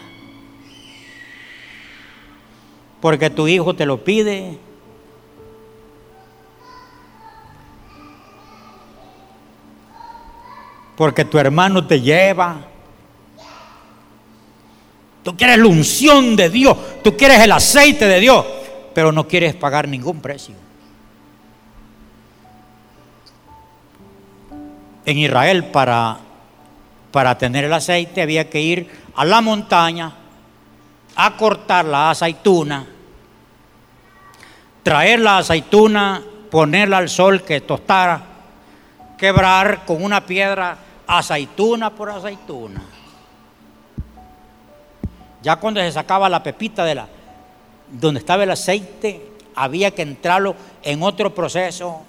porque tu hijo te lo pide. Porque tu hermano te lleva. Tú quieres la unción de Dios, tú quieres el aceite de Dios, pero no quieres pagar ningún precio. En Israel para, para tener el aceite había que ir a la montaña a cortar la aceituna, traer la aceituna, ponerla al sol que tostara, quebrar con una piedra aceituna por aceituna. Ya cuando se sacaba la pepita de la donde estaba el aceite, había que entrarlo en otro proceso,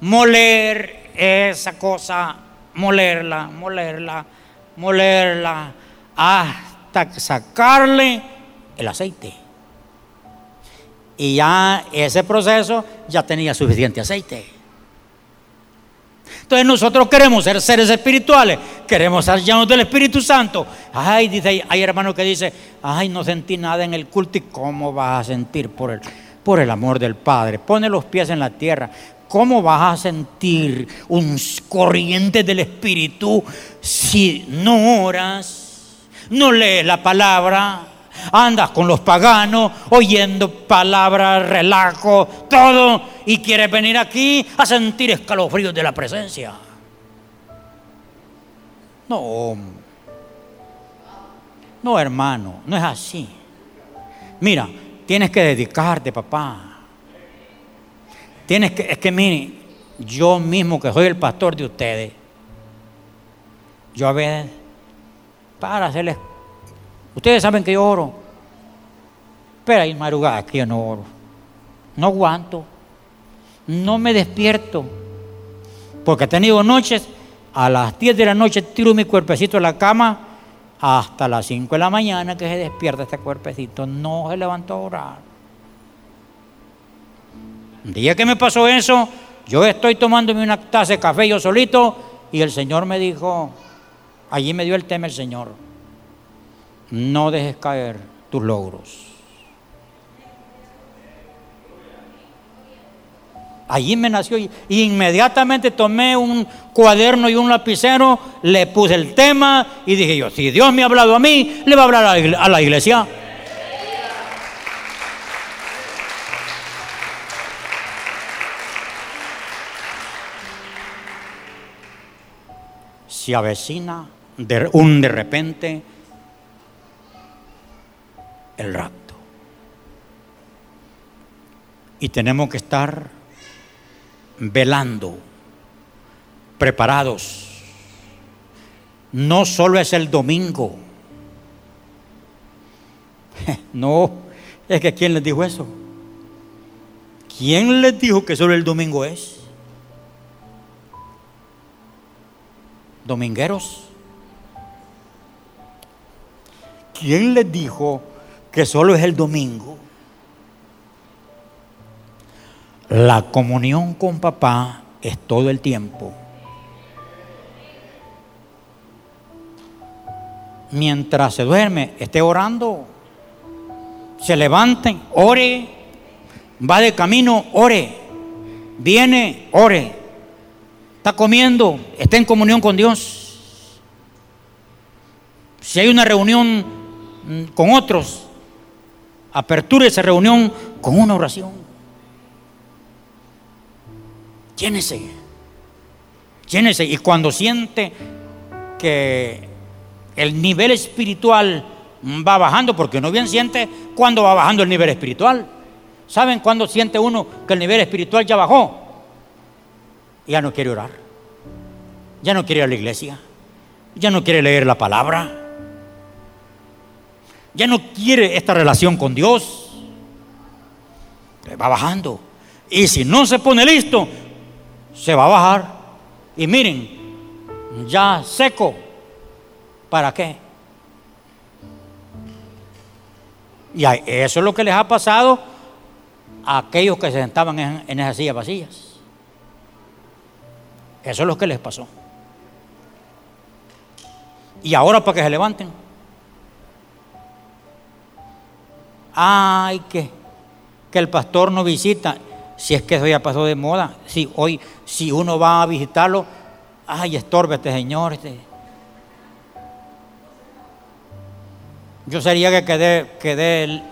moler esa cosa, molerla, molerla, molerla, hasta sacarle el aceite. Y ya ese proceso ya tenía suficiente aceite. Entonces nosotros queremos ser seres espirituales, queremos ser llenos del Espíritu Santo. Ay, dice, hay hermano que dice, ay, no sentí nada en el culto. ¿Y cómo vas a sentir por el, por el amor del Padre? Pone los pies en la tierra. ¿Cómo vas a sentir un corriente del Espíritu si no oras, no lees la palabra? Andas con los paganos, oyendo palabras, relajo, todo, y quieres venir aquí a sentir escalofríos de la presencia. No, no hermano, no es así. Mira, tienes que dedicarte, papá. Tienes que, es que mire, yo mismo que soy el pastor de ustedes, yo a veces, para hacerles Ustedes saben que yo oro. Pero hay madrugadas que yo no oro. No aguanto. No me despierto. Porque he tenido noches, a las 10 de la noche tiro mi cuerpecito en la cama hasta las 5 de la mañana que se despierta este cuerpecito. No se levantó a orar. Un día que me pasó eso, yo estoy tomándome una taza de café yo solito y el Señor me dijo, allí me dio el tema el Señor no dejes caer tus logros. Allí me nació y inmediatamente tomé un cuaderno y un lapicero, le puse el tema y dije yo, si Dios me ha hablado a mí, le va a hablar a la iglesia. Se avecina de un de repente el rapto. Y tenemos que estar velando, preparados. No solo es el domingo. (laughs) No, es que ¿quién les dijo eso? ¿Quién les dijo que solo el domingo es? ¿Domingueros? ¿Quién les dijo que solo es el domingo, la comunión con papá es todo el tiempo. Mientras se duerme, esté orando, se levante, ore, va de camino, ore, viene, ore, está comiendo, está en comunión con Dios. Si hay una reunión mm, con otros, aperture esa reunión con una oración. Llénese. Llénese. Y cuando siente que el nivel espiritual va bajando, porque no bien siente cuando va bajando el nivel espiritual. ¿Saben cuándo siente uno que el nivel espiritual ya bajó? Ya no quiere orar. Ya no quiere ir a la iglesia. Ya no quiere leer la palabra ya no quiere esta relación con Dios. Va bajando. Y si no se pone listo, se va a bajar. Y miren, ya seco. ¿Para qué? Y eso es lo que les ha pasado a aquellos que se sentaban en, en esas sillas vacías. Eso es lo que les pasó. Y ahora para que se levanten. Ay, que, que el pastor no visita, si es que eso ya pasó de moda, si hoy, si uno va a visitarlo, ay, estorbe este señor. Yo sería que quedé, quedé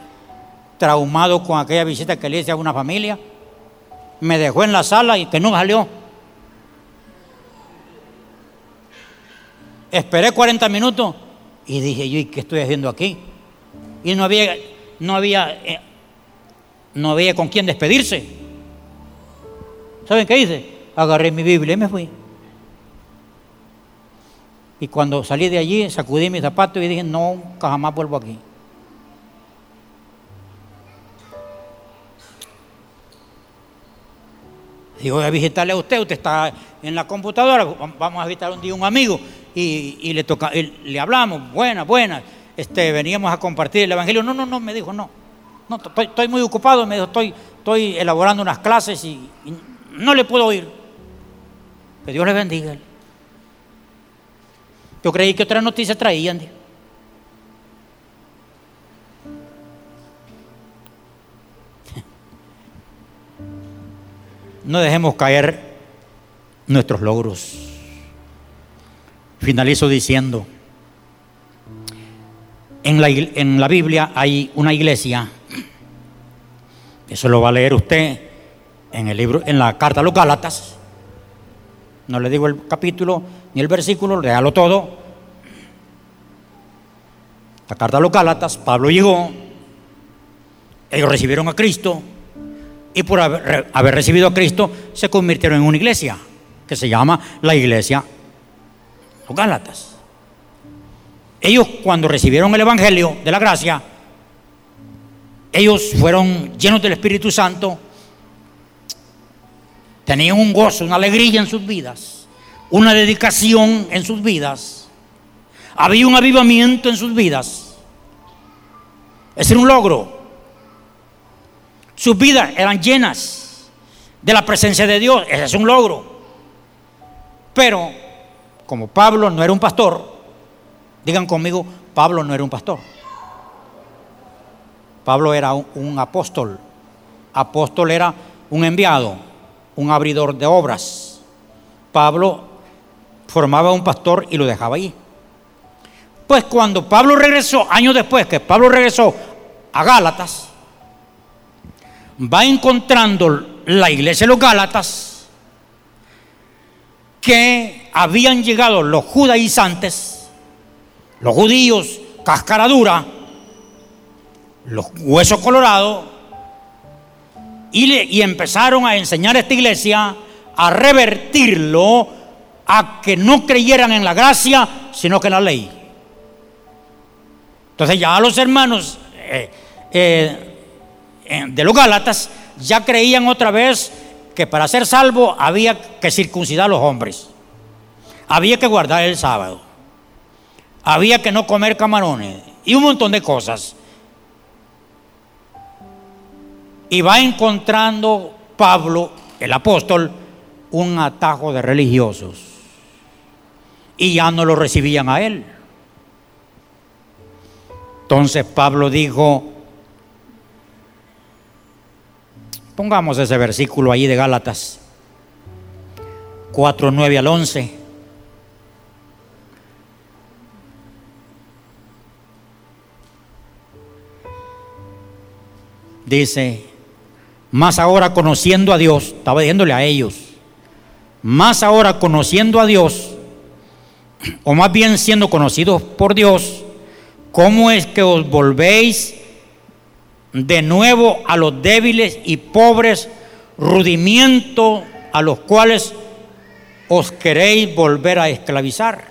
traumado con aquella visita que le hice a una familia. Me dejó en la sala y que no salió. Esperé 40 minutos y dije yo, ¿y qué estoy haciendo aquí? Y no había, no había, eh, no había con quién despedirse. ¿Saben qué hice? Agarré mi Biblia y me fui. Y cuando salí de allí, sacudí mis zapatos y dije, no, jamás vuelvo aquí. Y voy a visitarle a usted, usted está en la computadora, vamos a visitar un día un amigo y, le, toca, le hablamos, buena, buena, este, veníamos a compartir el Evangelio. No, no, no, me dijo, no, no estoy, muy ocupado, me dijo, estoy, estoy elaborando unas clases y, no le puedo oír. Que Dios le bendiga. Yo creí que otras noticias traían. No dejemos caer nuestros logros. Finalizo diciendo, en la, en la Biblia hay una iglesia, eso lo va a leer usted en el libro, en la carta a los Gálatas. No le digo el capítulo ni el versículo, léalo todo. La carta a los Gálatas, Pablo llegó, ellos recibieron a Cristo, y por haber, recibido a Cristo se convirtieron en una iglesia que se llama la iglesia los Gálatas. Ellos cuando recibieron el Evangelio de la gracia, ellos fueron llenos del Espíritu Santo, tenían un gozo, una alegría en sus vidas, una dedicación en sus vidas, había un avivamiento en sus vidas. Ese era un logro. Sus vidas eran llenas de la presencia de Dios. Ese es un logro. Pero, como Pablo no era un pastor, digan conmigo, Pablo no era un pastor. Pablo era un, apóstol. Apóstol era un enviado, un abridor de obras. Pablo formaba un pastor y lo dejaba ahí. Pues cuando Pablo regresó, años después que Pablo regresó a Gálatas, va encontrando la iglesia de los Gálatas que habían llegado los judaizantes, los judíos, cáscara dura, los huesos colorados, y, empezaron a enseñar a esta iglesia a revertirlo a que no creyeran en la gracia, sino que en la ley. Entonces ya los hermanos eh, eh, de los Gálatas ya creían otra vez que para ser salvo había que circuncidar a los hombres, había que guardar el sábado, había que no comer camarones y un montón de cosas. Y va encontrando Pablo, el apóstol, un atajo de religiosos. Y ya no lo recibían a él. Entonces Pablo dijo, Pongamos ese versículo ahí de Gálatas 4, 9 al 11. Dice, más ahora conociendo a Dios, estaba diciéndole a ellos, más ahora conociendo a Dios, (clears throat) o más bien siendo conocidos por Dios, ¿cómo es que os volvéis de nuevo a los débiles y pobres rudimientos a los cuales os queréis volver a esclavizar.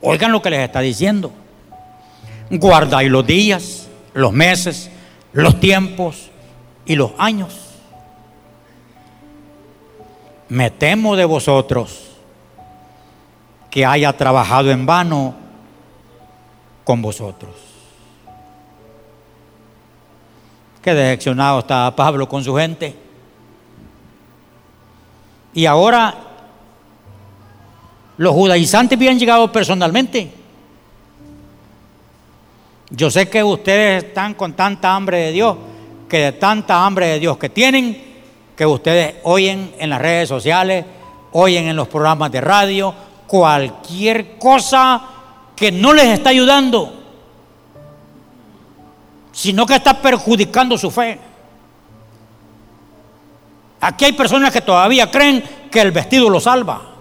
Oigan lo que les está diciendo. Guardáis los días, los meses, los tiempos y los años. Me temo de vosotros que haya trabajado en vano con vosotros. Qué decepcionado estaba Pablo con su gente. Y ahora los judaizantes habían llegado personalmente. Yo sé que ustedes están con tanta hambre de Dios, que de tanta hambre de Dios que tienen, que ustedes oyen en las redes sociales, oyen en los programas de radio, cualquier cosa que no les está ayudando sino que está perjudicando su fe. Aquí hay personas que todavía creen que el vestido lo salva.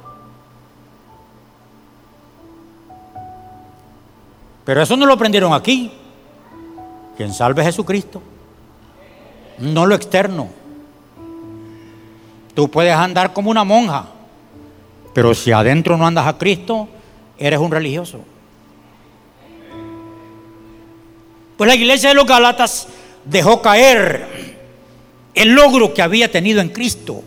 Pero eso no lo aprendieron aquí. Quien salve es Jesucristo. No lo externo. Tú puedes andar como una monja, pero si adentro no andas a Cristo, eres un religioso. Pues la iglesia de los Galatas dejó caer el logro que había tenido en Cristo.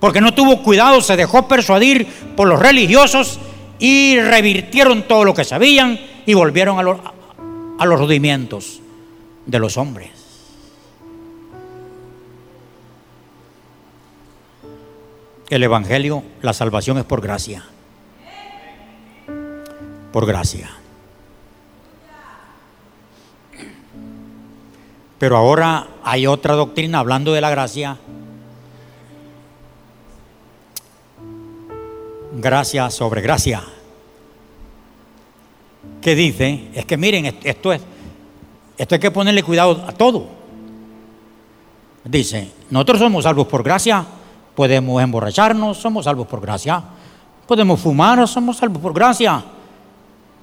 Porque no tuvo cuidado, se dejó persuadir por los religiosos y revirtieron todo lo que sabían y volvieron a, los, a rudimientos de los hombres. El Evangelio, la salvación es por gracia. Por gracia. Pero ahora hay otra doctrina hablando de la gracia. Gracia sobre gracia. Que dice, es que miren, esto es, esto hay que ponerle cuidado a todo. Dice, nosotros somos salvos por gracia, podemos emborracharnos, somos salvos por gracia. Podemos fumar, somos salvos por gracia.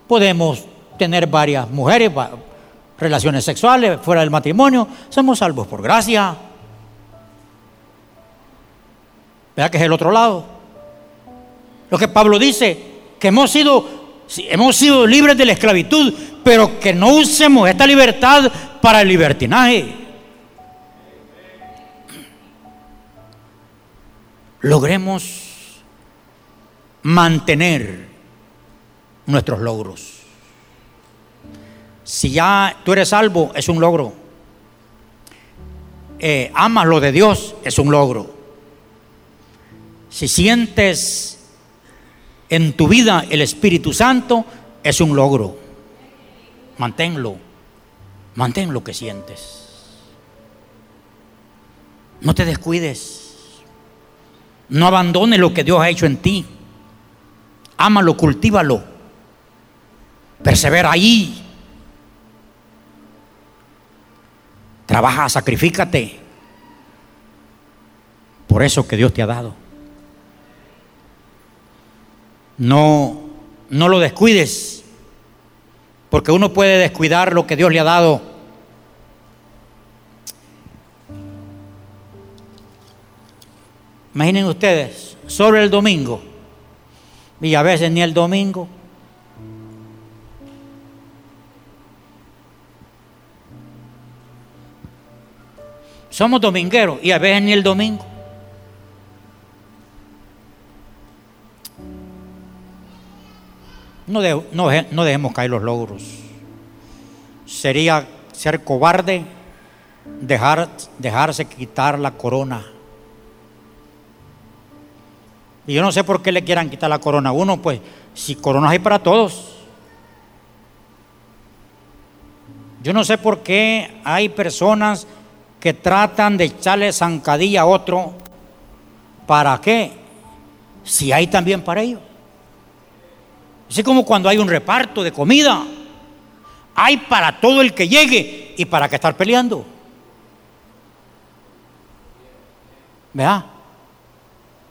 Podemos tener varias mujeres, relaciones sexuales fuera del matrimonio, somos salvos por gracia. ¿Verdad que es el otro lado? Lo que Pablo dice, que hemos sido, hemos sido libres de la esclavitud, pero que no usemos esta libertad para el libertinaje. Logremos mantener nuestros logros. Si ya tú eres salvo, es un logro. Eh, amas lo de Dios, es un logro. Si sientes en tu vida el Espíritu Santo, es un logro. Manténlo. Mantén lo que sientes. No te descuides. No abandones lo que Dios ha hecho en ti. Ámalo, cultívalo. Persevera ahí. Trabaja, sacrifícate. Por eso que Dios te ha dado. No, no lo descuides, porque uno puede descuidar lo que Dios le ha dado. Imaginen ustedes, sobre el domingo, y a veces ni el domingo, Somos domingueros y a veces ni el domingo. No, no, dejemos caer los logros. Sería ser cobarde dejar, dejarse quitar la corona. Y yo no sé por qué le quieran quitar la corona a uno, pues si coronas hay para todos. Yo no sé por qué hay personas que tratan de echarle zancadilla a otro. ¿Para qué? Si hay también para ellos. Así como cuando hay un reparto de comida, hay para todo el que llegue y para qué estar peleando. ¿Verdad?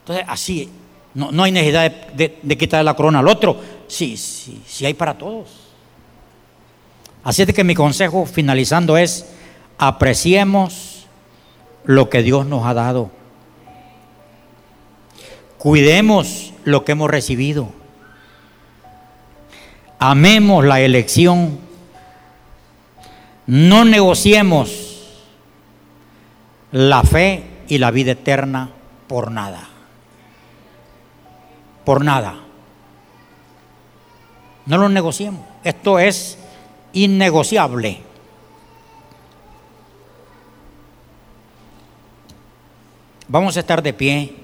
Entonces, así, no, hay necesidad de, de, quitarle la corona al otro. Sí, sí, sí hay para todos. Así es que mi consejo finalizando es, apreciemos lo que Dios nos ha dado. Cuidemos lo que hemos recibido. Amemos la elección. No negociemos la fe y la vida eterna por nada. Por nada. No lo negociemos. Esto es innegociable. Vamos a estar de pie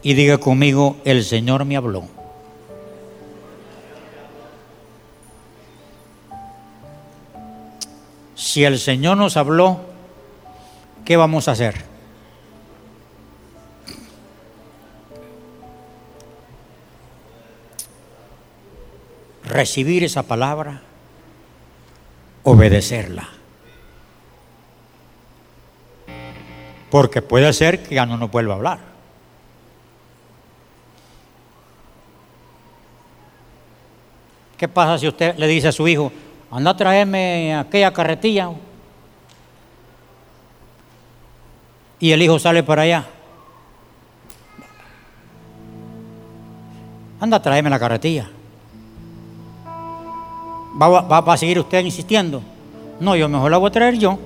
y diga conmigo, el Señor me habló. Si el Señor nos habló, ¿qué vamos a hacer? Recibir esa palabra, obedecerla. Porque puede ser que ya no nos vuelva a hablar. ¿Qué pasa si usted le dice a su hijo, anda a traerme aquella carretilla? Y el hijo sale para allá. Anda a traerme la carretilla. ¿Va, va a seguir usted insistiendo? No, yo mejor la voy a traer yo.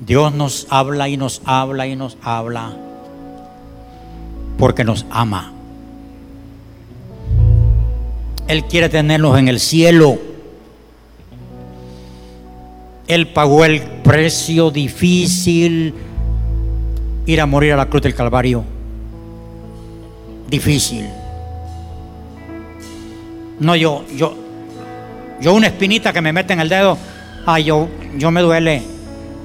Dios nos habla y nos habla y nos habla porque nos ama. Él quiere tenernos en el cielo. Él pagó el precio difícil ir a morir a la cruz del Calvario. Difícil. No, yo, yo, yo una espinita que me mete en el dedo, ay, yo, yo me duele.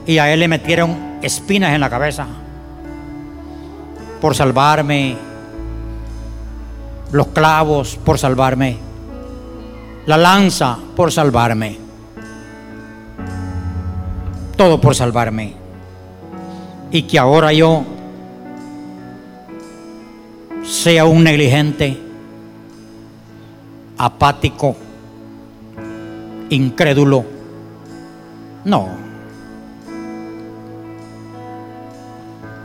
Y a él le metieron espinas en la cabeza por salvarme, los clavos por salvarme, la lanza por salvarme, todo por salvarme. Y que ahora yo sea un negligente, apático, incrédulo. No.